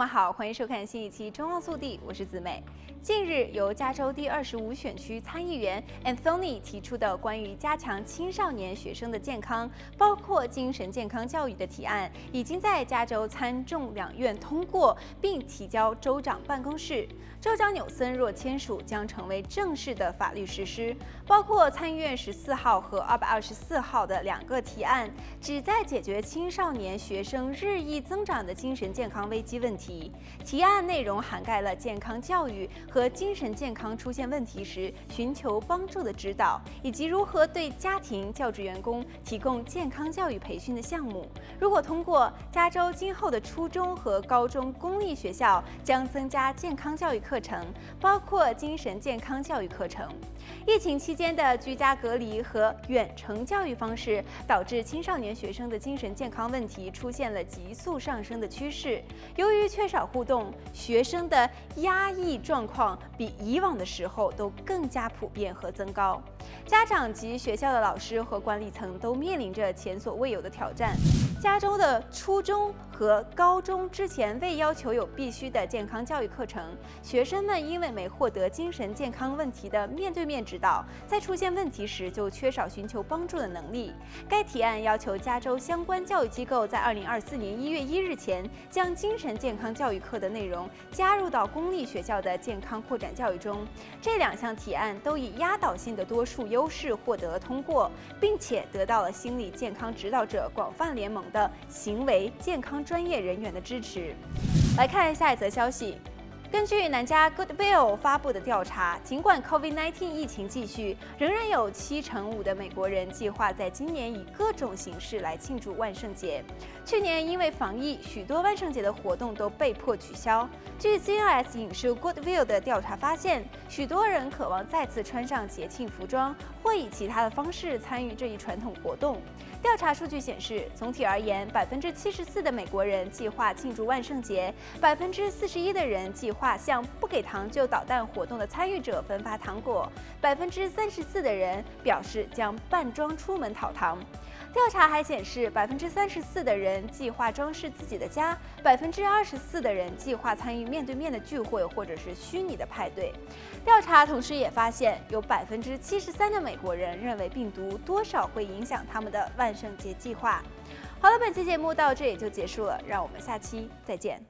们好，欢迎收看新一期《中澳速递》，我是子美。近日，由加州第二十五选区参议员 Anthony 提出的关于加强青少年学生的健康，包括精神健康教育的提案，已经在加州参众两院通过，并提交州长办公室。州长纽森若签署，将成为正式的法律实施。包括参议院十四号和二百二十四号的两个提案，旨在解决青少年学生日益增长的精神健康危机问题。提案内容涵盖了健康教育。和精神健康出现问题时寻求帮助的指导，以及如何对家庭教职员工提供健康教育培训的项目。如果通过，加州今后的初中和高中公立学校将增加健康教育课程，包括精神健康教育课程。疫情期间的居家隔离和远程教育方式，导致青少年学生的精神健康问题出现了急速上升的趋势。由于缺少互动，学生的压抑状况。比以往的时候都更加普遍和增高，家长及学校的老师和管理层都面临着前所未有的挑战。加州的初中和高中之前未要求有必须的健康教育课程，学生们因为没获得精神健康问题的面对面指导，在出现问题时就缺少寻求帮助的能力。该提案要求加州相关教育机构在二零二四年一月一日前，将精神健康教育课的内容加入到公立学校的健康扩展教育中。这两项提案都以压倒性的多数优势获得了通过，并且得到了心理健康指导者广泛联盟的行为健康专业人员的支持。来看下一则消息。根据南加 Goodwill 发布的调查，尽管 COVID-19 疫情继续，仍然有七成五的美国人计划在今年以各种形式来庆祝万圣节。去年因为防疫，许多万圣节的活动都被迫取消。据 CNS 影视 Goodwill 的调查发现，许多人渴望再次穿上节庆服装，或以其他的方式参与这一传统活动。调查数据显示，总体而言，百分之七十四的美国人计划庆祝万圣节，百分之四十一的人计划向不给糖就捣蛋活动的参与者分发糖果，百分之三十四的人表示将扮装出门讨糖。调查还显示，百分之三十四的人计划装饰自己的家，百分之二十四的人计划参与面对面的聚会或者是虚拟的派对。调查同时也发现，有百分之七十三的美国人认为病毒多少会影响他们的万圣节计划。好了，本期节目到这里就结束了，让我们下期再见。